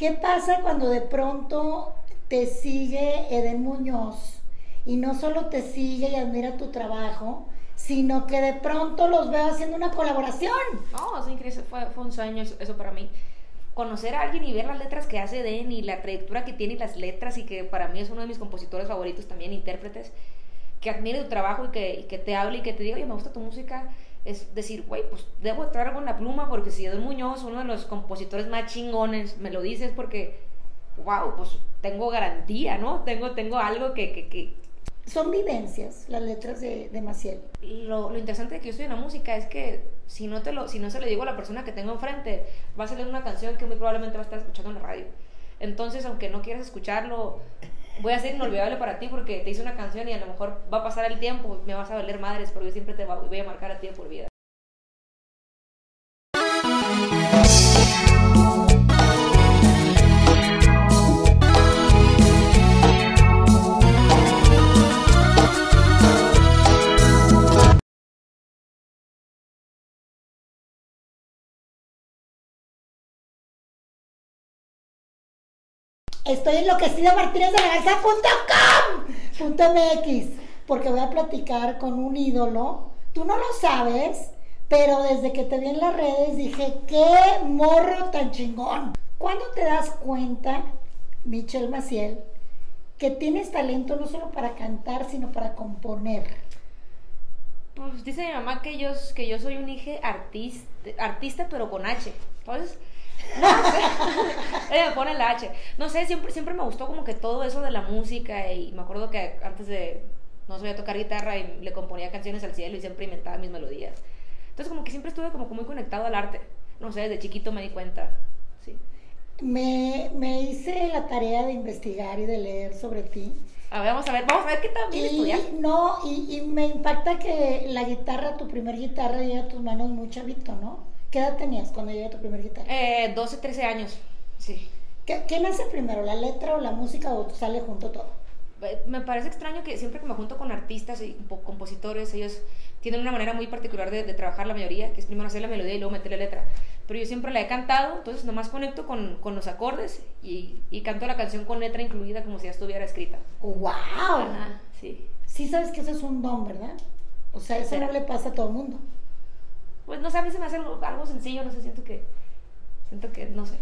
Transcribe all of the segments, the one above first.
¿Qué pasa cuando de pronto te sigue Eden Muñoz y no solo te sigue y admira tu trabajo, sino que de pronto los veo haciendo una colaboración? No, es increíble, fue, un sueño eso, eso para mí. Conocer a alguien y ver las letras que hace Den y la trayectoria que tiene y las letras y que para mí es uno de mis compositores favoritos también, intérpretes, que admire tu trabajo y que, y que te hable y que te diga, oye, me gusta tu música, es decir, güey, pues debo algo en la pluma porque si Edwin Muñoz, uno de los compositores más chingones, me lo dice es porque, wow, pues tengo garantía, ¿no? Tengo, tengo algo que, que, que... Son vivencias las letras de, de Maciel. Lo, lo, interesante de que yo estoy en la música es que si no, te lo, si no se le digo a la persona que tengo enfrente, va a salir una canción que muy probablemente va a estar escuchando en la radio. Entonces, aunque no quieras escucharlo, voy a ser inolvidable para ti porque te hice una canción y a lo mejor va a pasar el tiempo, me vas a valer madres, yo siempre te voy a marcar a ti por vida. Estoy enloquecida Martínez de la Garza.com .mx porque voy a platicar con un ídolo. Tú no lo sabes, pero desde que te vi en las redes dije, qué morro tan chingón. ¿Cuándo te das cuenta, Michelle Maciel, que tienes talento no solo para cantar, sino para componer? Pues dice mi mamá que yo, que yo soy un hijo artista, artista pero con H. Entonces, no sé. Ella me pone la H. No sé, siempre, siempre me gustó como que todo eso de la música y me acuerdo que antes de no sabía tocar guitarra y le componía canciones al cielo y siempre inventaba mis melodías. Entonces como que siempre estuve como muy conectado al arte. No sé, desde chiquito me di cuenta. Sí. Me, me hice la tarea de investigar y de leer sobre ti. A ver, vamos a ver, vamos a ver qué también. No, y, y me impacta que la guitarra, tu primer guitarra, llega a tus manos muy chavito, ¿no? ¿Qué edad tenías cuando llegó tu primer guitarra? Eh, 12, 13 años, sí. ¿Qué, ¿Qué, nace primero, la letra o la música o sale junto todo? Me parece extraño que siempre que me junto con artistas y compositores, ellos tienen una manera muy particular de, de, trabajar la mayoría, que es primero hacer la melodía y luego meter la letra. Pero yo siempre la he cantado, entonces nomás conecto con, con los acordes y, y, canto la canción con letra incluida como si ya estuviera escrita. ¡Wow! Ajá, sí. Sí sabes que eso es un don, ¿verdad? O sea, eso no le pasa a todo el mundo pues no sé, a mí se me hace algo, algo, sencillo, no sé, siento que, siento que, no sé.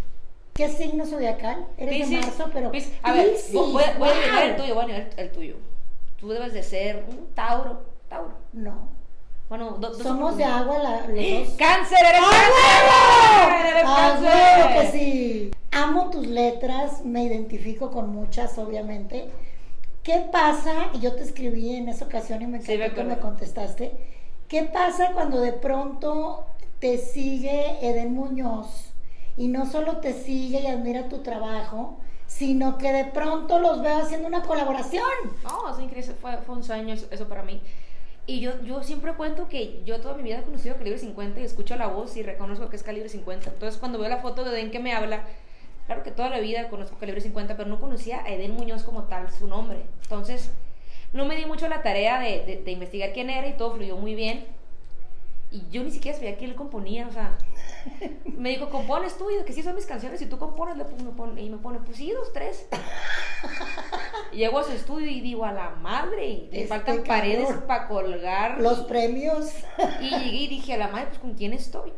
¿Qué signo zodiacal? Eres de marzo, pero... A ver, voy, voy, wow. a adivinar el tuyo, voy a adivinar el tuyo. Tú debes de ser un Tauro, Tauro. No. Bueno, do, do somos de agua la, los dos. ¡Cáncer! ¡Eres ¡Ah, cáncer! ¡Eres ¡Ah, cáncer! huevo que sí! Amo tus letras, me identifico con muchas, obviamente. ¿Qué pasa? Y yo te escribí en esa ocasión y me encantó Sí, me que me contestaste. ¿Qué pasa cuando de pronto te sigue Eden Muñoz y no solo te sigue y admira tu trabajo, sino que de pronto los veo haciendo una colaboración? No, es increíble, fue, un sueño eso, para mí. Y yo, yo siempre cuento que yo toda mi vida he conocido Calibre 50 y escucho la voz y reconozco que es Calibre 50. Entonces, cuando veo la foto de Eden que me habla, claro que toda la vida conozco Calibre 50, pero no conocía a Eden Muñoz como tal, su nombre. Entonces, no me di mucho la tarea de, de, de, investigar quién era y todo fluyó muy bien. Y yo ni siquiera sabía que él componía, o sea, me dijo, compones tú, y yo, que sí son mis canciones, y tú compones, le me pone, y me pone, pues sí, dos, tres. y llego a su estudio y digo, a la madre, le Este faltan paredes para colgar. Los premios. y llegué y dije, a la madre, pues con quién estoy.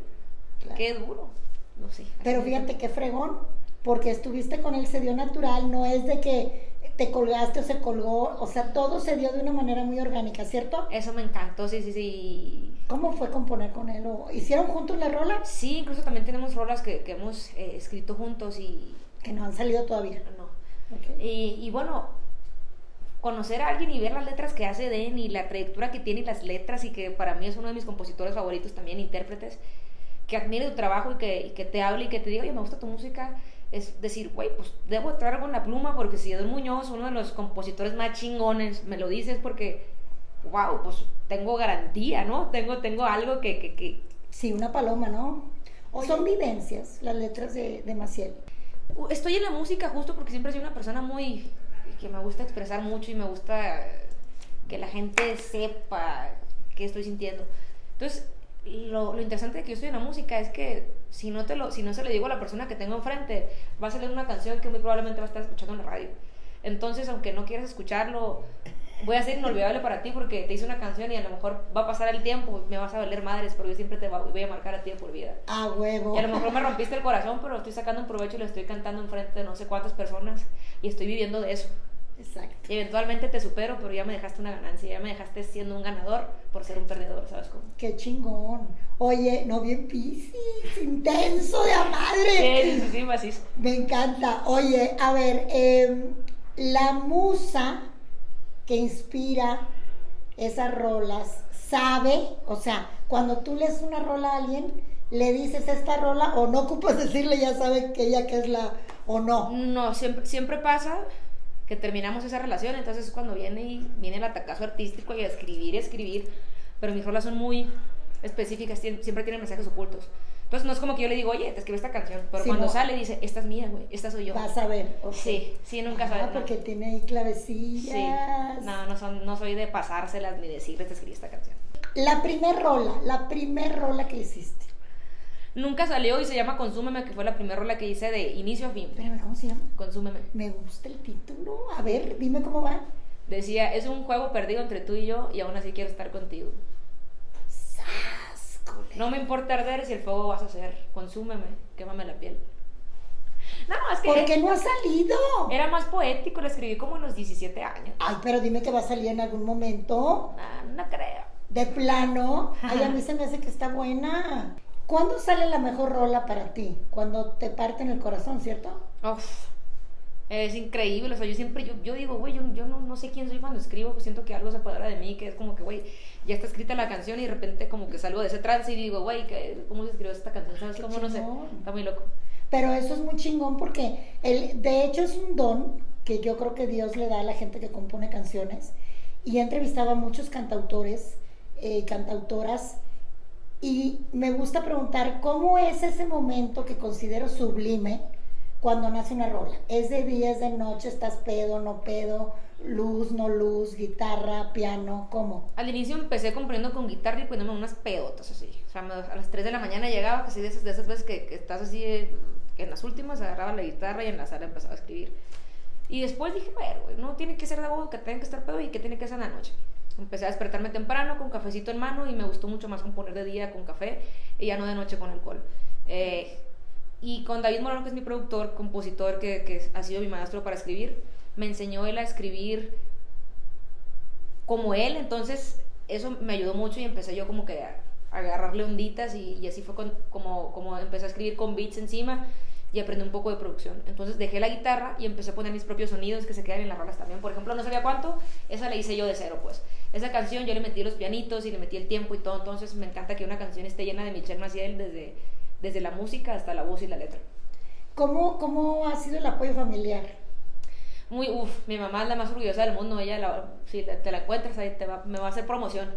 Claro. Qué duro. No sé. Pero fíjate qué fregón, porque estuviste con él, se dio natural, no es de que te colgaste o se colgó, o sea, todo se dio de una manera muy orgánica, ¿cierto? Eso me encantó, sí, sí, sí. ¿Cómo fue componer con él? ¿O ¿Hicieron juntos la rola? Sí, incluso también tenemos rolas que, que hemos eh, escrito juntos y... Que no han salido todavía. No. Okay. Y, y, bueno, conocer a alguien y ver las letras que hace Den y la trayectoria que tiene y las letras y que para mí es uno de mis compositores favoritos también, intérpretes, que admire tu trabajo y que, y que te hable y que te diga, oye, me gusta tu música, es decir, güey, pues debo traer algo en la pluma porque si Edwin Muñoz, uno de los compositores más chingones, me lo dices porque, wow, pues tengo garantía, ¿no? Tengo, tengo algo que, que, que... Sí, una paloma, ¿no? O son vivencias las letras de, de Maciel. Estoy en la música justo porque siempre soy una persona muy... que me gusta expresar mucho y me gusta que la gente sepa qué estoy sintiendo. Entonces, lo, lo interesante de que yo estoy en la música es que si no, te lo, si no se le digo a la persona que tengo enfrente, va a salir una canción que muy probablemente va a estar escuchando en la radio. Entonces, aunque no quieras escucharlo, voy a ser inolvidable para ti porque te hice una canción y a lo mejor va a pasar el tiempo, me vas a valer madres, porque yo siempre te voy a marcar a ti por vida. A huevo. Y a lo mejor me rompiste el corazón, pero estoy sacando un provecho y lo estoy cantando enfrente de no sé cuántas personas y estoy viviendo de eso. Exacto. Y eventualmente te supero, pero ya me dejaste una ganancia, ya me dejaste siendo un ganador por ser un perdedor, ¿sabes cómo? Qué chingón. Oye, no bien piscis, intenso de a madre. Sí, sí, sí, macizo. Me encanta. Oye, a ver, em, la musa que inspira esas rolas sabe, o sea, cuando tú lees una rola a alguien, le dices esta rola o no ocupas decirle, ya sabe que ella que es la o no. No, siempre, siempre pasa que terminamos esa relación, entonces es cuando viene y viene el atacazo artístico y a escribir escribir, pero mis rolas son muy específicas, siempre tienen mensajes ocultos. Entonces no es como que yo le digo, oye, te escribí esta canción, pero Sí, cuando no. sale dice, esta es mía, güey, esta soy yo. Vas a ver. ok. Sí, sí, nunca Ah, sabes. no. porque tiene ahí Sí, clavecillas. no, no, son, no soy de pasárselas ni decirles, te escribí esta canción. La primer rola, la primer rola que hiciste. Nunca salió y se llama Consúmeme, que fue la primera rola que hice de inicio a fin. Espérame, ¿cómo se llama? Consúmeme. Me gusta el título. A ver, dime cómo va. Decía, es un juego perdido entre tú y yo y aún así quiero estar contigo. No me importa arder si el fuego vas a hacer. Consúmeme, quémame la piel. No, es que ¿Por qué no ha salido? era más poético, lo escribí como a los 17 años. Ay, pero dime que va a salir en algún momento. Ah, no creo. De plano. Ay, a mí se me hace que está buena. ¿Cuándo sale la mejor rola para ti? Cuando te parten el corazón, ¿cierto? Uf, es increíble, o sea, yo siempre, yo, yo digo, güey, yo, yo no, no sé quién soy cuando escribo, pues siento que algo se apodera de mí, que es como que, güey, ya está escrita la canción y de repente como que salgo de ese trance y digo, güey, ¿cómo se escribió esta canción? ¿Sabes cómo? No sé, está muy loco. Pero eso es muy chingón porque el, de hecho es un don que yo creo que Dios le da a la gente que compone canciones. Y he entrevistado a muchos cantautores, eh, cantautoras, y me gusta preguntar cómo es ese momento que considero sublime cuando nace una rola. ¿Es de día, es de noche, estás pedo, no pedo, luz, no luz, guitarra, piano, cómo? Al inicio empecé componiendo con guitarra y poniéndome unas pedotas así. O sea, a las 3 de la mañana llegaba, casi de esas, de esas veces que, estás así, eh, en las últimas agarraba la guitarra y en la sala empezaba a escribir. Y después dije, bueno, no tiene que ser de huevo, que tenga que estar pedo y que tiene que ser en la noche. Empecé a despertarme temprano con cafecito en mano y me gustó mucho más componer de día con café y ya no de noche con alcohol. Eh, y con David Moreno, que es mi productor, compositor, que, ha sido mi maestro para escribir, me enseñó él a escribir como él, entonces eso me ayudó mucho y empecé yo como que a, agarrarle onditas y, y así fue con- como, como empecé a escribir con beats encima y aprendí un poco de producción. Entonces dejé la guitarra y empecé a poner mis propios sonidos que se quedan en las rolas también. Por ejemplo, no sabía cuánto, esa la hice yo de cero, pues. Esa canción yo le metí los pianitos y le metí el tiempo y todo, entonces me encanta que una canción esté llena de Michelle Maciel desde, desde la música hasta la voz y la letra. ¿Cómo, cómo ha sido el apoyo familiar? Muy, uff, mi mamá es la más orgullosa del mundo. Ella, la- si te la encuentras ahí, te va, me va a hacer promoción.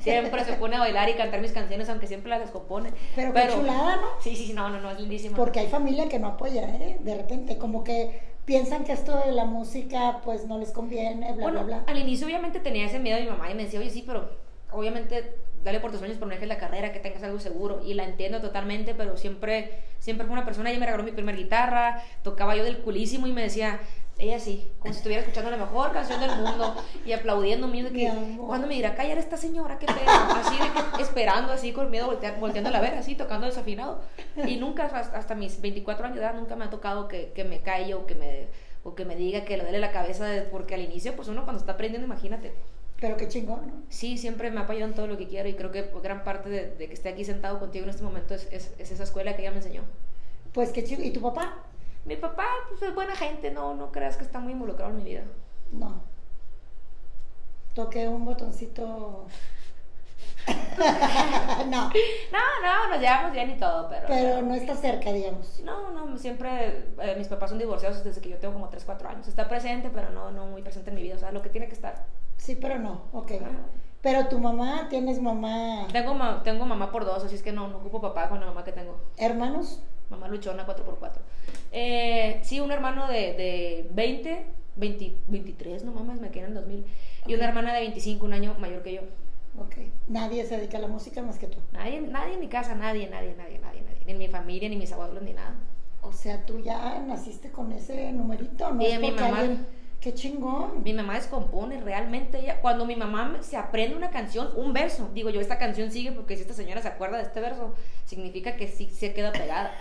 Siempre se pone a bailar y cantar mis canciones, aunque siempre las descompone. Pero qué chulada, ¿no? Sí, sí, sí, no, no, no, es lindísima. Porque hay familia que no apoya, ¿eh? De repente, como que piensan que esto de la música, pues no les conviene, bla, bueno, bla, bla. al inicio obviamente tenía ese miedo mi mamá y me decía, oye, sí, pero obviamente dale por tus sueños, pero no dejes la carrera, que tengas algo seguro. Y la entiendo totalmente, pero siempre, siempre fue una persona, ella me regaló mi primer guitarra, tocaba yo del culísimo y me decía, ella sí, como si estuviera escuchando la mejor canción del mundo y aplaudiendo mío de que, amor. ¿cuándo me dirá callar esta señora? ¿Qué pedo? Así de que esperando, así con miedo, voltea- volteándola a ver, así, tocando desafinado. Y nunca, hasta, mis 24 años de edad, nunca me ha tocado que, que me calle o que me, o que me diga que le duele la cabeza, porque al inicio, pues uno cuando está aprendiendo, imagínate. Pero qué chingón, ¿no? Sí, siempre me ha apoyado en todo lo que quiero y creo que gran parte de, de que esté aquí sentado contigo en este momento es, es, es esa escuela que ella me enseñó. Pues qué chido. ¿Y tu papá? Mi papá, pues es buena gente, no, no creas que está muy involucrado en mi vida. No. Toqué un botoncito. no, No, no, nos llevamos bien y todo, pero... pero no está cerca, digamos. No, no, siempre eh, mis papás son divorciados desde que yo tengo como 3, 4 años. Está presente, pero no, no muy presente en mi vida, o sea, lo que tiene que estar. Sí, pero no, ok. Pero tu mamá, tienes mamá, Tengo, ma- tengo mamá por dos, así es que no, no ocupo papá con la mamá que tengo. hermanos. Mamá luchona 4x4. Eh, sí, un hermano de, de 20, 20, 23, no mames, me quedan 2000. Y una hermana de 25, un año mayor que yo. Ok. Nadie se dedica a la música más que tú. Nadie, nadie en mi casa, nadie, nadie, nadie, nadie, nadie. Ni mi familia, ni mis abuelos, ni nada. O sea, tú ya naciste con ese numerito, ¿no? Y es mi mamá- alguien- Qué chingón. Mi mamá descompone, realmente ella, cuando mi mamá se aprende una canción, un verso, digo yo, esta canción sigue porque si esta señora se acuerda de este verso, significa que sí se queda pegada.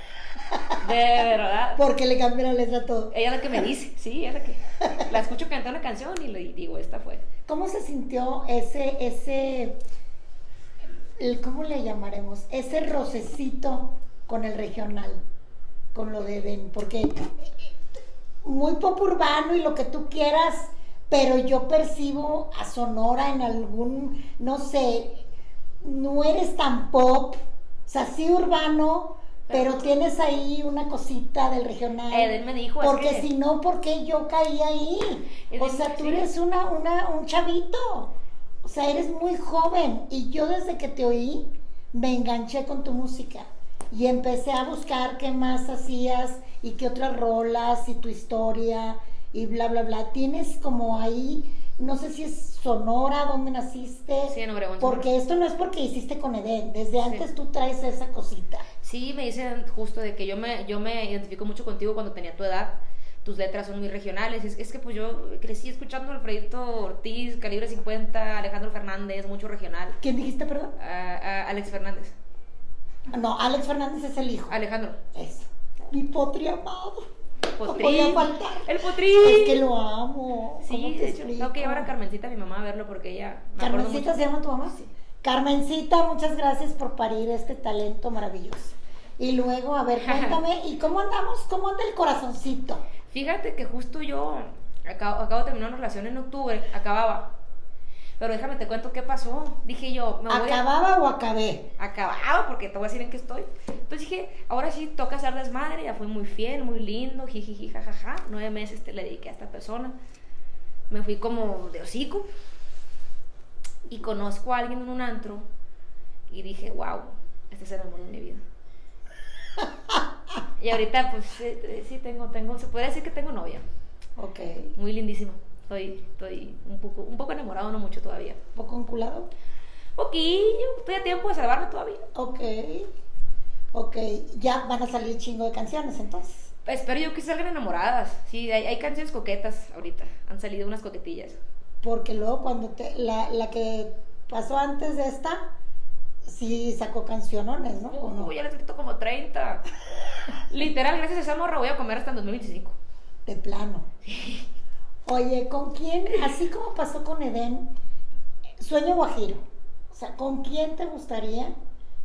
De verdad. Porque le cambia la letra a todo. Ella es la que me dice, sí, es la que. La escucho cantar una canción y le digo, esta fue. ¿Cómo se sintió ese, ese, el- ¿cómo le llamaremos? Ese rocecito con el regional, con lo de Edén, porque muy pop urbano y lo que tú quieras, pero yo percibo a Sonora en algún, no sé, no eres tan pop, o sea, sí urbano, pero Pero- tienes ahí una cosita del regional. Eden me dijo, es Porque que- si no, ¿por qué yo caí ahí? O sea, tú sí. eres una, una, un chavito. O sea, eres muy joven. Y yo desde que te oí, me enganché con tu música. Y empecé a buscar qué más hacías y qué otras rolas y tu historia y bla, bla, bla. Tienes como ahí, no sé si es Sonora, donde naciste. Sí, en Obregón, Porque esto no es porque hiciste con Edén. Desde antes tú traes esa cosita. Sí, me dicen justo de que yo me, yo me identifico mucho contigo cuando tenía tu edad. Tus letras son muy regionales. Es, es que pues yo crecí escuchando a Alfredito Ortiz, Calibre 50, Alejandro Fernández, mucho regional. ¿Quién dijiste, perdón? Alex Fernández. No, Alex Fernández es el hijo. Alejandro. Eso. Mi potri amado. No Potrín. podía faltar. El potrín. Es que lo amo. ¿Cómo Sí, te de hecho, tengo que llevar a Carmencita, a mi mamá, a verlo porque ella. me Carmencita se llama tu mamá. Sí. Carmencita, muchas gracias por parir este talento maravilloso. Y luego, a ver, cuéntame, ¿y cómo andamos? ¿Cómo anda el corazoncito? Fíjate que justo yo acabo, acabo de terminar una relación en octubre, acababa. Pero déjame te cuento qué pasó. Dije yo, me voy a- ¿Acababa o acabé? acababa porque te voy a decir en qué estoy. Entonces dije, ahora sí toca hacer desmadre, ya fui muy fiel, muy lindo, jijiji, jajaja. Nueve meses te le dediqué a esta persona. Me fui como de hocico. Y conozco a alguien en un antro. Y dije, wow, este es el amor de mi vida. y ahorita, pues sí, sí tengo, tengo, se puede decir que tengo novia. Ok. Muy lindísima. Estoy, estoy un poco, un poco enamorado, no mucho todavía. ¿Poco enculado? Poquillo, estoy a tiempo de salvarme todavía. Ok. Ok. Ya van a salir chingo de canciones entonces. Espero yo que salgan enamoradas. Sí, hay, hay canciones coquetas ahorita. Han salido unas coquetillas. Porque luego cuando te, la, la que pasó antes de esta, sí sacó cancionones, ¿no? ¿O no? Uy, ya les quito como 30. Literal, gracias a esa morra voy a comer hasta en 2025. De plano. Oye, ¿con quién, así como pasó con Edén, sueño guajiro? O sea, ¿con quién te gustaría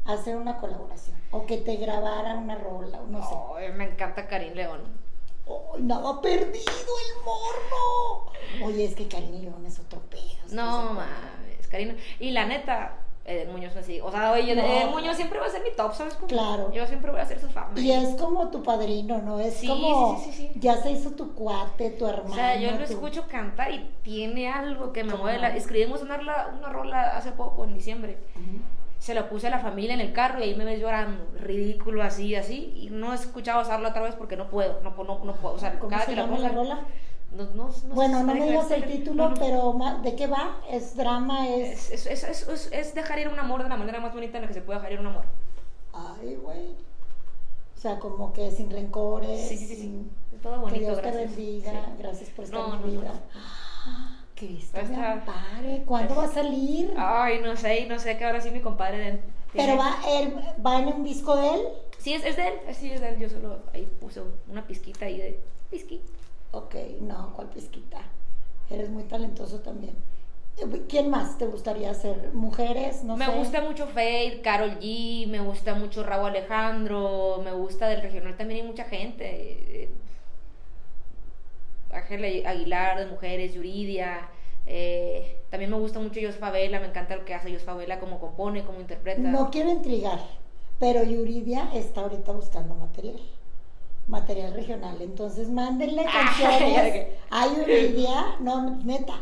hacer una colaboración? O que te grabara una rola, o no sé. Ay, me encanta Karim León. ¡Ay, nada perdido el morro! Oye, es que Karim León es otro pedo. ¿estás de No mames, Karim. Y la neta, Eden Muñoz así. O sea, oye, No. Eden Muñoz siempre va a ser mi top, ¿sabes? cómo? Claro. Yo siempre voy a ser su fan. Y es como tu padrino, ¿no? Es Sí, como, sí, sí, ya se hizo tu cuate, tu hermano. O sea, yo lo tu- escucho cantar y tiene algo que me ¿Cómo? mueve. La... Escribimos una rola, una rola hace poco, en diciembre. Se la puse a la familia en el carro y ahí me ves llorando, ridículo, así, así. Y no he escuchado usarla otra vez porque no puedo, no, puedo- no, no puedo. O sea, ¿Cómo cada se que la llama ponga. la rola? No, no, no Bueno, no me digas el título, pero ¿de qué va? ¿Es drama? ¿Es...? Es, es, es, es, dejar ir un amor de la manera más bonita en la que se puede dejar ir un amor. Ay, güey. O sea, como que sin rencores. Sí, sí, sí, Todo Que bonito, Dios gracias. te bendiga. Sí. Gracias por estar en mi vida. Ah, Cristo Va a me estar- ampare. ¿Cuándo va a salir? Ay, no sé, no sé, que ahora sí mi compadre de Pero va, él, va en un disco de él. Sí, es, es de él, sí, es de él. Yo solo ahí puse una pizquita ahí de pizqui. Ok, no, ¿cuál pizquita? Eres muy talentoso también. Eh, ¿Quién más te gustaría hacer? ¿Mujeres? No me sé. gusta mucho Faith, Carol G, me gusta mucho Raúl Alejandro, me gusta del regional también hay mucha gente. eh, Ángel Aguilar de Mujeres, Yuridia. eh, también me gusta mucho Jos Favela, me encanta lo que hace Jos Favela, cómo compone, cómo interpreta. No quiero intrigar, pero Yuridia está ahorita buscando material. Material regional. Entonces, mándenle Ah, canciones a Yuridia. No, neta.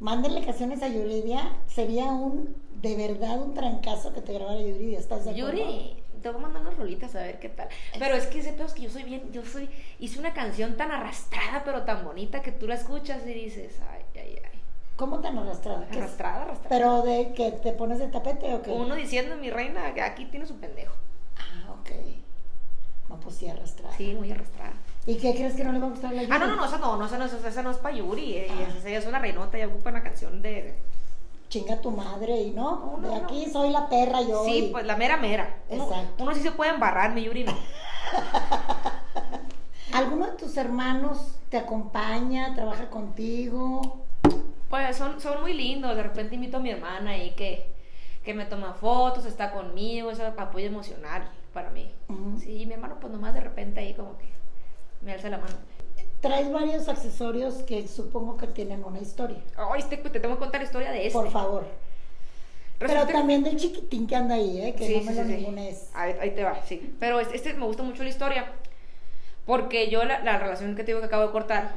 Mándenle canciones a Yuridia. Sería un, de verdad, un trancazo que te grabara Yuridia. ¿Estás de acuerdo? Yuri, te voy a mandar unas rolitas a ver qué tal. Pero es que ese pedo es que yo soy bien, yo soy, hice una canción tan arrastrada pero tan bonita que tú la escuchas y dices, ay, ay, ay. ¿Cómo tan arrastrada? Arrastrada, arrastrada. ¿Pero de que te pones de tapete o qué? Uno diciendo, mi reina, que aquí tiene su pendejo. Ah, ok. No, pues sí, arrastrada. Sí, muy arrastrada. ¿Y qué crees que no le va a gustar a la Ah, no, Yuri? no, no, esa no, no, esa no, esa, esa no es pa' Yuri. eh, Ah. Esa, ella es una reinota, ya ocupa una canción de... Chinga tu madre y no, de no. aquí soy la perra yo. Sí, y- pues la mera mera. Exacto. uno sí se puede embarrar, mi Yuri no. ¿Alguno de tus hermanos te acompaña, trabaja contigo? Pues son, son muy lindos, de repente invito a mi hermana ahí que, que me toma fotos, está conmigo, eso es apoyo emocional para mí. Ujú. Sí, mi hermano pues nomás de repente ahí como que me alza la mano. Traes varios accesorios que supongo que tienen una historia. Ay, este, te tengo que contar la historia de este. Por favor. Pero también del chiquitín que anda ahí, ¿eh? Que Sí, no sí, me lo sí, sí. ningunes. Ahí, ahí te va, sí. Pero es- este me gusta mucho la historia. Porque yo, la, la relación que te digo que acabo de cortar,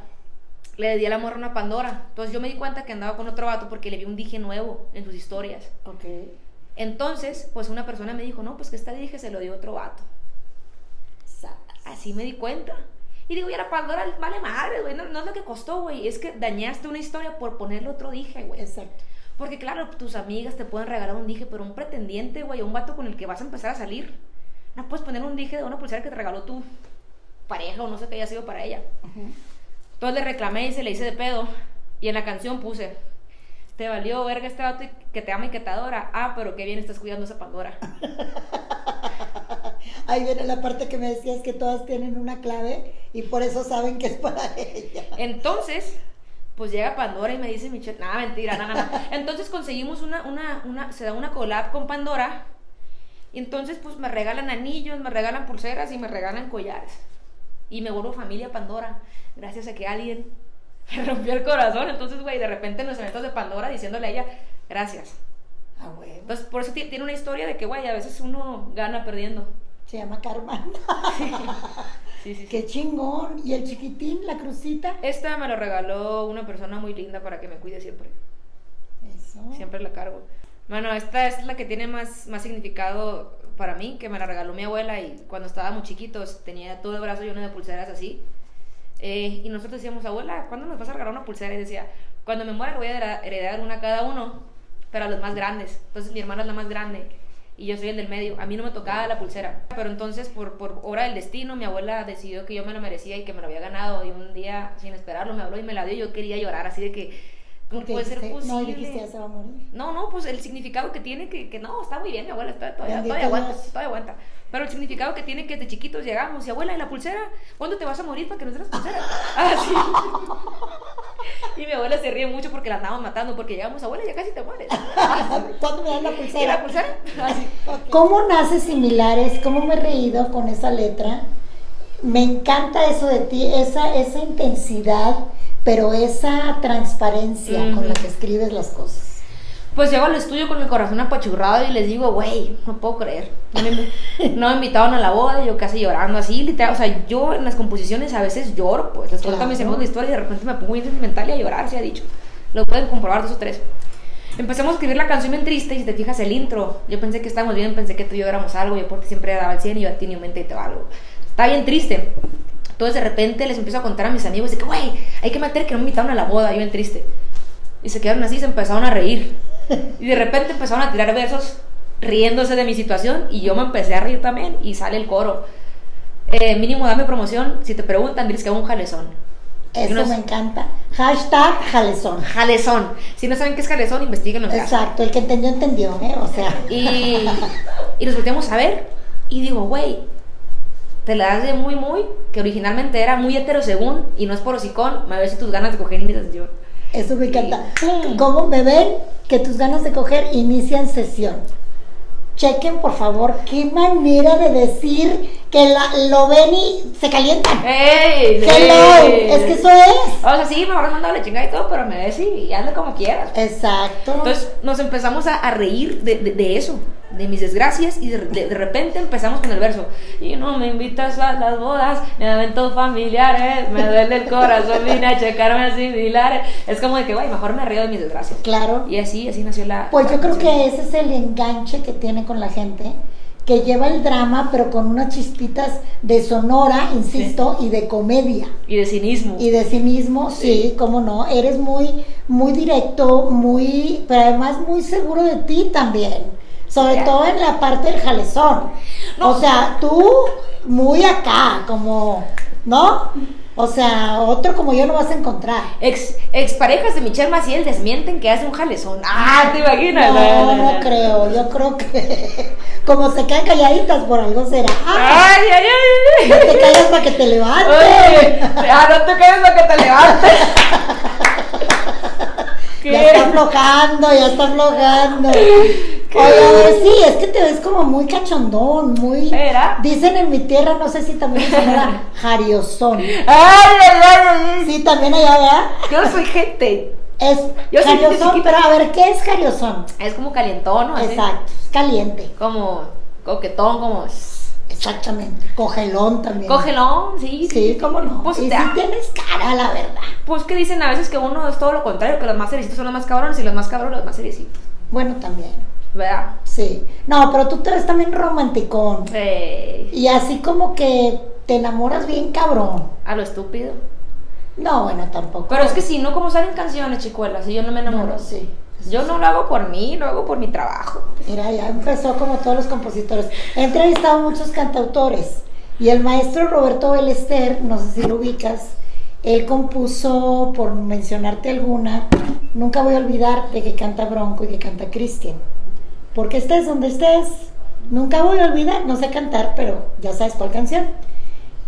le di el amor a una Pandora. Entonces yo me di cuenta que andaba con otro vato porque le vi un dije nuevo en sus historias. Ok. Entonces, pues una persona me dijo, no, pues que esta dije se lo dio otro vato. Así me di cuenta. Y digo, ya la Pandora vale madre, güey. No, no es lo que costó, güey. Es que dañaste una historia por ponerle otro dije, güey. Exacto. Porque claro, tus amigas te pueden regalar un dije, pero un pretendiente, güey, un vato con el que vas a empezar a salir. No puedes poner un dije de una pulsera que te regaló tu pareja o no sé qué haya sido para ella. Entonces le reclamé y se le hice de pedo. Y en la canción puse, te valió verga este vato y que te ama y que te adora. Ah, pero qué bien estás cuidando esa Pandora. Ahí viene la parte que me decías que todas tienen una clave y por eso saben que es para ella. Entonces, pues llega Pandora y me dice Michelle, nada, mentira, nada, nada. Entonces conseguimos una, una, una, se da una collab con Pandora. Y entonces, pues me regalan anillos, me regalan pulseras y me regalan collares. Y me vuelvo familia Pandora, gracias a que alguien me rompió el corazón. Entonces, güey, de repente en los eventos de Pandora diciéndole a ella, gracias. Ah, bueno. Entonces, por eso ti- tiene una historia de que, güey, a veces uno gana perdiendo. Se llama Karma. Sí, sí, sí. Qué chingón. ¿Y el chiquitín, la crucita? Esta me lo regaló una persona muy linda para que me cuide siempre. Eso. Siempre la cargo. Bueno, esta es la que tiene más, más significado para mí, que me la regaló mi abuela y cuando estábamos chiquitos tenía todo el brazo lleno de pulseras así. Eh, y nosotros decíamos, abuela, ¿cuándo nos vas a regalar una pulsera? Y decía, cuando me muera voy a heredar una a cada uno, pero a los más grandes. Entonces mi hermana es la más grande y yo soy el del medio. A mí no me tocaba la pulsera. Pero entonces, por, por obra del destino, mi abuela decidió que yo me la merecía y que me lo había ganado. Y un día, sin esperarlo, me habló y me la dio. y Yo quería llorar, así de que, ¿cómo puede ser posible? No, y dijiste, ya se va a morir. No, no, pues el significado que tiene, que, que no, está muy bien, mi abuela, está, todavía, todavía aguanta, todavía aguanta. Pero el significado que tiene que de chiquitos llegamos, y abuela, ¿y la pulsera? ¿Cuándo te vas a morir para que nos den las pulseras? Ah. Y mi abuela se ríe mucho porque la andaban matando, porque llegamos, abuela, ya casi te mueres. ¿Cuándo me dan la ¿Y la pulsera? pulsera? Así. ¿Cómo nace similares? ¿Cómo me he reído con esa letra? Me encanta eso de ti, esa, esa intensidad, pero esa transparencia con la que escribes las cosas. Pues llego al estudio con el corazón apachurrado y les digo, güey, no puedo creer. No me, no me invitaron a la boda, yo casi llorando así, literal. O sea, yo en las composiciones a veces lloro, pues les cuento mis Claro. amigos la historia y de repente me pongo bien sentimental y a llorar, se ha dicho. Lo pueden comprobar dos o tres. Empezamos a escribir la canción bien triste y si te fijas el intro, yo pensé que estábamos bien, pensé que tú y yo éramos algo, yo porque siempre daba el 100 y yo a ti ni un 20 y te algo. Está bien triste. Entonces de repente les empiezo a contar a mis amigos de que, güey, hay que meter que no me invitaron a la boda, yo bien triste. Y se quedaron así, se empezaron a reír. Y de repente empezaron a tirar versos riéndose de mi situación y yo me empecé a reír también y sale el coro. Eh, mínimo dame promoción, si te preguntan, diles que hago un jalezón. Eso me encanta. Hashtag jalezón. Jalezón. Si no saben qué es jalezón, investiguenlo. Exacto, el que entendió, entendió, ¿eh? O sea. Y, y nos volteamos a ver y digo, güey, te la das de muy, muy, que originalmente era muy hetero según y no es por hocicón, me ves si tus ganas de coger imitación. Eso me encanta. ¿Cómo me ven? Que tus ganas de coger inician sesión. Chequen, por favor, qué manera de decir que la- lo ven y se calientan. ¡Ey! Hello, ey! es que eso es. O sea, sí, me habrás mandado la chingada y todo, pero me ves y hazle como quieras. Exacto. Entonces nos empezamos a, a reír de, de- de eso, de mis desgracias, y de, de- de repente empezamos con el verso. Y no me invitas a las bodas, a eventos familiares, me duele el corazón, vine a checarme similares. Es como de que, güey, mejor me río de mis desgracias. claro. Y así, así nació la. Pues la yo creo que ese es el enganche que tiene con la gente, que lleva el drama, pero con unas chispitas de sonora, insisto, y de comedia. Y de cinismo. Y de sí mismo, sí, cómo no. Eres muy, muy directo, muy, pero además muy seguro de ti también. Sobre Ya. todo en la parte del jalezón. No. O sea, tú muy acá, como, ¿no? O sea, otro como yo no vas a encontrar. Ex, exparejas de Michelle Maciel desmienten que hace un jalezón. Ah, ¿te imaginas? No, no creo. Yo creo que como se quedan calladitas por algo será. Ay, ay, ay, No te callas para que te levantes. Oye, ah, no te quedes para que te levantes. Ya está aflojando, ya está aflojando. Oye, a ver, sí, es que te ves como muy cachondón, muy... ¿Era? Dicen en mi tierra, no sé si también en Sonora, jariosón. Ay, ay, ay, ay. Sí, también allá, ¿verdad? Yo soy gente. Es Yo jariosón, pero a ver, ¿qué es jariosón? Es como calientón, ¿no? Exacto, es caliente. Como coquetón, como. Exactamente. Cogelón también. Cogelón, sí. Sí, cómo no. Pues, y si te- tienes cara, la verdad. Pues que dicen a veces que uno es todo lo contrario, que los más seriecitos son los más cabrones y los más cabrones los más seriecitos. Bueno, también. ¿Verdad? Sí. No, pero tú te ves también romanticón. Eh, Y así como que te enamoras bien cabrón. a lo estúpido. No, bueno, tampoco. Pero es que si no, como salen canciones, chicuelas, y yo no me enamoro. no, sí. Yo no lo hago por mí, lo hago por mi trabajo. Mira, ya empezó como todos los compositores. He entrevistado muchos cantautores y el maestro Roberto Belester, no sé si lo ubicas, él compuso, por mencionarte alguna, Nunca voy a olvidarte que canta Bronco y que canta Cristian. Porque estés donde estés, nunca voy a olvidar, no sé cantar, pero ya sabes cuál canción.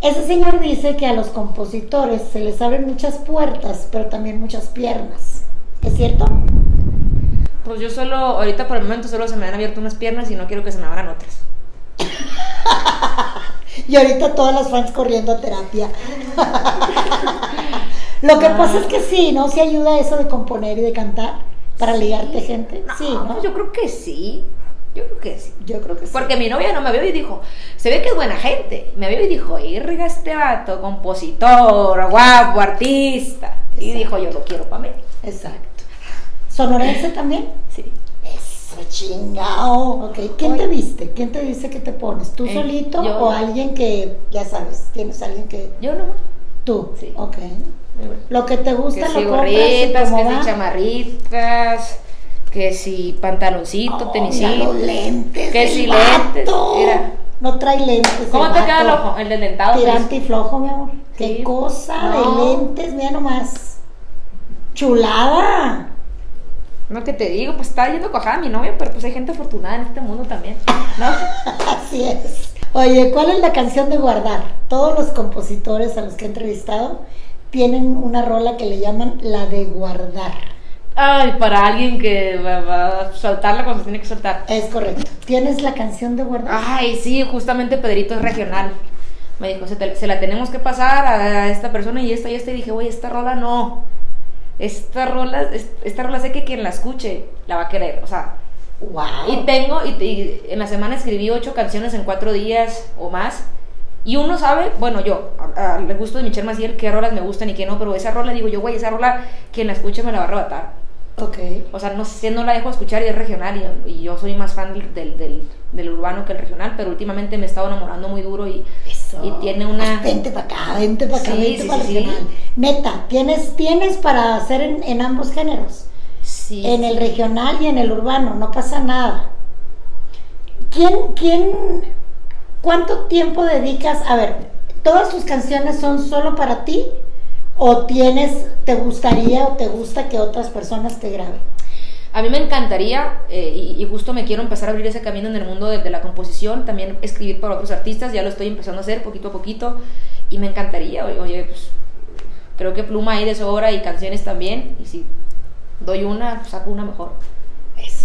Ese señor dice que a los compositores se les abren muchas puertas, pero también muchas piernas. ¿Es cierto? Pues yo solo, ahorita por el momento solo se me han abierto unas piernas y no quiero que se me abran otras. Y ahorita todas las fans corriendo a terapia. Lo que pasa es que sí, ¿no? Sí ayuda eso de componer y de cantar para ligarte gente. Sí, ¿no? Yo creo que sí. Yo creo que sí. Yo creo que sí. Porque mi novia no me vio y dijo, se ve que es buena gente. Me vio y dijo, irga este vato, compositor, guapo, artista. Y dijo, yo lo quiero para mí. Exacto. ¿Sonorense también? Sí. Eso, chingao. Ok. ¿Quién te viste? ¿Quién te dice que te pones? ¿Tú Eh, solito yo. o alguien que, ya sabes, tienes alguien que... Yo no. Tú. Sí. Ok. Lo que te gusta Que lo si compras y que si chamarritas, que si pantaloncito, Oh, tenisito. lentes. Que si lentes, mira. No trae lentes. ¿Cómo te queda el ojo? El dentado. pues. Tirante y flojo, mi amor. Qué cosa No. de lentes, mira nomás. Chulada. No que te digo, pues estaba yendo cojada mi novia, pero pues hay gente afortunada en este mundo también. ¿No? Así es. Oye, ¿cuál es la canción de guardar? Todos los compositores a los que he entrevistado tienen una rola que le llaman la de guardar. Ay, para alguien que va, va a soltarla cuando se tiene que soltar. Es correcto. ¿Tienes la canción de guardar? Ay, sí, justamente Pedrito es regional. Me dijo, se, te- se la tenemos que pasar a esta persona y esta y esta. Y dije, güey, esta rola no. Esta rola, es- esta rola sé que quien la escuche la va a querer. O sea, Wow. y tengo, y, y en la semana escribí ocho canciones en cuatro días o más. Y uno sabe, bueno, yo, al gusto de Michelle Maciel, qué rolas me gustan y qué no, pero esa rola digo yo, güey, esa rola, quien la escuche me la va a arrebatar. Ok. O sea, no sé, no la dejo escuchar y es regional y, y yo soy más fan del, del, del- del urbano que el regional, pero últimamente me he estado enamorando muy duro y, Eso. y tiene una... Vente para acá, vente para acá, Sí, vente sí, para sí, regional. Neta, tienes, tienes para hacer en, en ambos géneros. Sí, En el regional y en el urbano, no pasa nada. ¿Quién, quién, cuánto tiempo dedicas? A ver, ¿todas tus canciones son solo para ti? ¿O tienes, te gustaría o te gusta que otras personas te graben? A mí me encantaría, eh, y, y justo me quiero empezar a abrir ese camino en el mundo de, de la composición, también escribir para otros artistas, ya lo estoy empezando a hacer poquito a poquito, y me encantaría, oye, pues, creo que pluma hay de sobra y canciones también, y si doy una, pues, saco una mejor,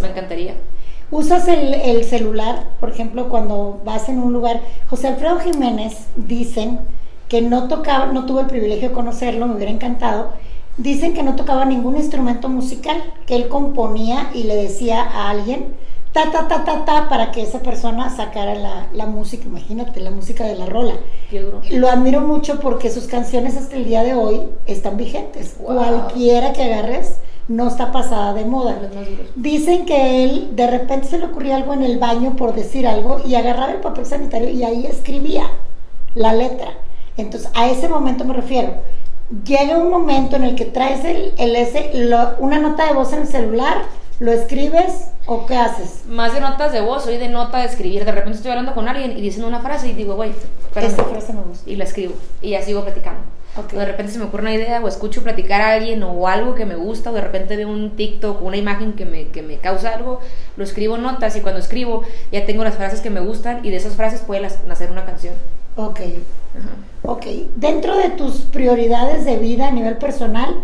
me encantaría. ¿Usas el, el celular, por ejemplo, cuando vas en un lugar? José Alfredo Jiménez dicen que no tocaba, no tuve el privilegio de conocerlo, me hubiera encantado. Dicen que no tocaba ningún instrumento musical, que él componía y le decía a alguien ta ta ta ta ta para que esa persona sacara la, la música, imagínate, la música de la rola. Lo admiro mucho porque sus canciones hasta el día de hoy están vigentes. Wow. Cualquiera que agarres no está pasada de moda. Dicen que él de repente se le ocurría algo en el baño por decir algo y agarraba el papel sanitario y ahí escribía la letra. Entonces, a ese momento me refiero. Llega un momento en el que traes el, el ese, lo- una nota de voz en el celular, lo escribes o qué haces. Más de notas de voz, soy de nota de escribir. De repente estoy hablando con alguien y dicen una frase y digo, güey. Esta frase me gusta. Y la escribo. Y ya sigo platicando. Ok. O de repente se me ocurre una idea o escucho platicar a alguien o algo que me gusta o de repente veo un TikTok o una imagen que me, que me causa algo, lo escribo en notas y cuando escribo ya tengo las frases que me gustan y de esas frases puede las- nacer una canción. Ok, Ajá. ok. Dentro de tus prioridades de vida a nivel personal,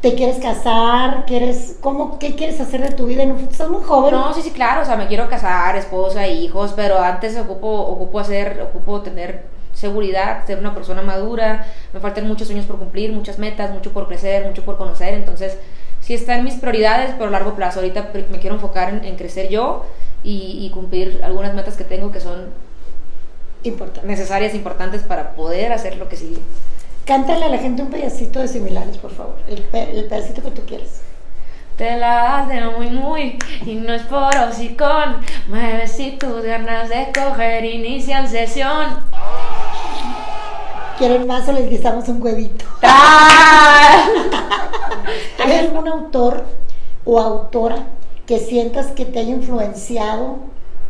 ¿te quieres casar? ¿Quieres, cómo, ¿Qué quieres hacer de tu vida? en un futuro? Estás muy joven. No, sí, sí, claro, o sea, me quiero casar, esposa, hijos, pero antes ocupo, ocupo hacer, ocupo tener seguridad, ser una persona madura, me faltan muchos sueños por cumplir, muchas metas, mucho por crecer, mucho por conocer, entonces sí está en mis prioridades, pero a largo plazo, ahorita me quiero enfocar en, en crecer yo y, y cumplir algunas metas que tengo que son Necesarias, importantes para poder hacer lo que sigue. Cántale a la gente un pedacito de similares, por favor. El, pe- el pedacito que tú quieres. Te la de muy muy y no es por hocicón. Mueves si tus ganas de coger inician sesión. ¿Quieren más o les guisamos un huevito? ¡Ah! ¿Hay algún autor o autora que sientas que te haya influenciado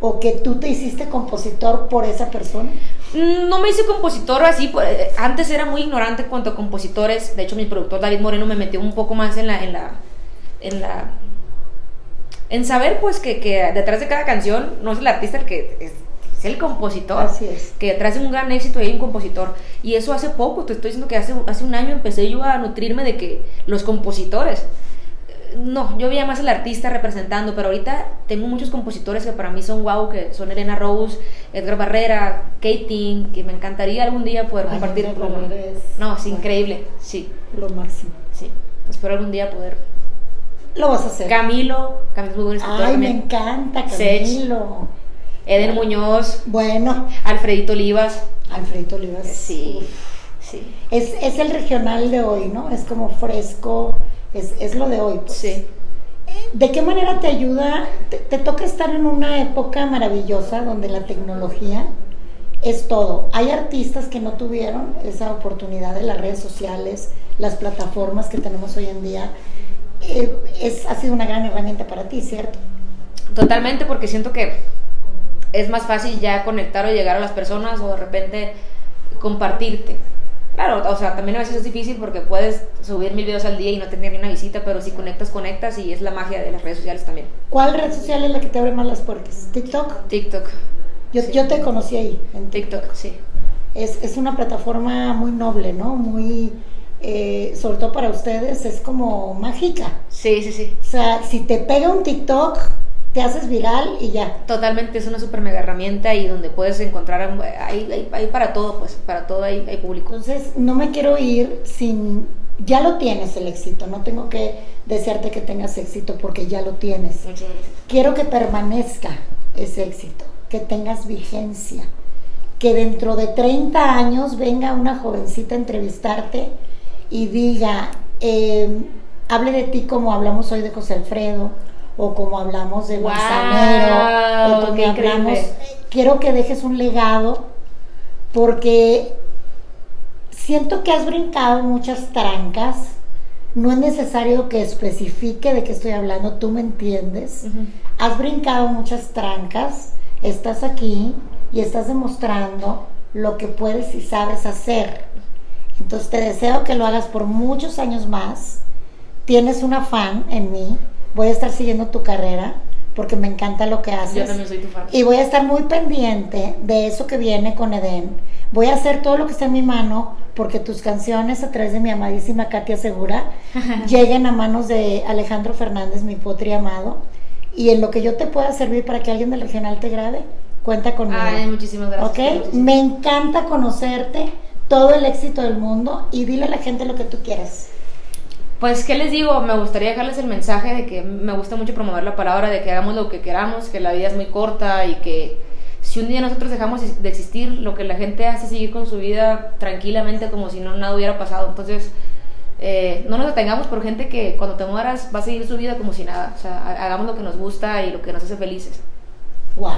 o que tú te hiciste compositor por esa persona? Mm, No me hice compositor así, eh, antes era muy ignorante en cuanto a compositores, de hecho mi productor David Moreno me metió un poco más en la, en la, en la, en saber pues que, que detrás de cada canción no es el artista el que es, es el compositor. Así es. que detrás de un gran éxito hay un compositor. Y eso hace poco, te estoy diciendo que hace, hace un año empecé yo a nutrirme de que los compositores. No, yo veía más al artista representando, pero ahorita tengo muchos compositores que para mí son wow, que son Elena Rose, Edgar Barrera, Katie, que me encantaría algún día poder Ay, compartir. Con- No, es increíble, sí, Lo máximo. sí. Espero algún día poder. Lo vas a hacer. Camilo, Camilo es muy buen escritor Ay, me encanta, Sech. Camilo. Eden Muñoz, Bueno, Alfredito Olivas. Alfredito Olivas. Sí, Uf. sí. Es, es el regional de hoy, ¿no? Es como fresco, es, es lo de hoy. Pues. Sí. ¿De qué manera te ayuda? Te, te toca estar en una época maravillosa donde la tecnología es todo. Hay artistas que no tuvieron esa oportunidad de las redes sociales, las plataformas que tenemos hoy en día. Eh, es, ha sido una gran herramienta para ti, ¿cierto? Totalmente, porque siento que es más fácil ya conectar o llegar a las personas o de repente compartirte. Claro, o sea, también a veces es difícil porque puedes subir mil videos al día y no tener ni una visita, pero si conectas, conectas y es la magia de las redes sociales también. ¿Cuál red social es la que te abre más las puertas? ¿TikTok? TikTok. Yo, Sí. yo te conocí ahí, en TikTok. TikTok, sí. Es, es una plataforma muy noble, ¿no? Muy, eh, sobre todo para ustedes, es como mágica. Sí, sí, sí. O sea, si te pega un TikTok, te haces viral y ya. Totalmente, es una super mega herramienta y donde puedes encontrar, hay, hay, hay para todo, pues, para todo hay, hay público. Entonces, no me quiero ir sin... Ya lo tienes el éxito, no tengo que desearte que tengas éxito porque ya lo tienes. Muchas gracias. Quiero que permanezca ese éxito, que tengas vigencia, que dentro de 30 años venga una jovencita a entrevistarte y diga, eh, hable de ti como hablamos hoy de José Alfredo, o como hablamos de Manzanero, o como increíble. hablamos... Quiero que dejes un legado porque siento que has brincado muchas trancas. No es necesario que especifique de qué estoy hablando, tú me entiendes. Has brincado muchas trancas, estás aquí y estás demostrando lo que puedes y sabes hacer. Entonces te deseo que lo hagas por muchos años más. Tienes un afán en mí. Voy a estar siguiendo tu carrera porque me encanta lo que haces. Yo también soy tu fan. Y voy a estar muy pendiente de eso que viene con Eden. Voy a hacer todo lo que esté en mi mano porque tus canciones a través de mi amadísima Katia Segura lleguen a manos de Alejandro Fernández, mi potri amado. Y en lo que yo te pueda servir para que alguien del regional te grabe, cuenta conmigo. Ay, muchísimas gracias. ¿Ok? Muchísimas- Me encanta conocerte, todo el éxito del mundo y dile a la gente lo que tú quieras. Pues, ¿qué les digo? Me gustaría dejarles el mensaje de que me gusta mucho promover la palabra, de que hagamos lo que queramos, que la vida es muy corta y que si un día nosotros dejamos de existir, lo que la gente hace es seguir con su vida tranquilamente como si no nada hubiera pasado. Entonces, eh, no nos detengamos por gente que cuando te mueras va a seguir su vida como si nada. O sea, ha- hagamos lo que nos gusta y lo que nos hace felices. Wow.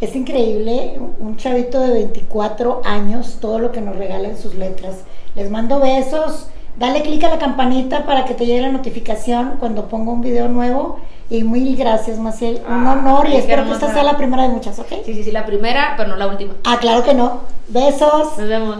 Es increíble, un chavito de 24 años, todo lo que nos regala en sus letras. Les mando besos. Dale click a la campanita para que te llegue la notificación cuando ponga un video nuevo. Y mil gracias, Maciel. Un Ah, honor y espero que esta sea la primera de muchas, ¿ok? Sí, sí, sí, la primera, pero no la última. Ah, claro que no. Besos. Nos vemos.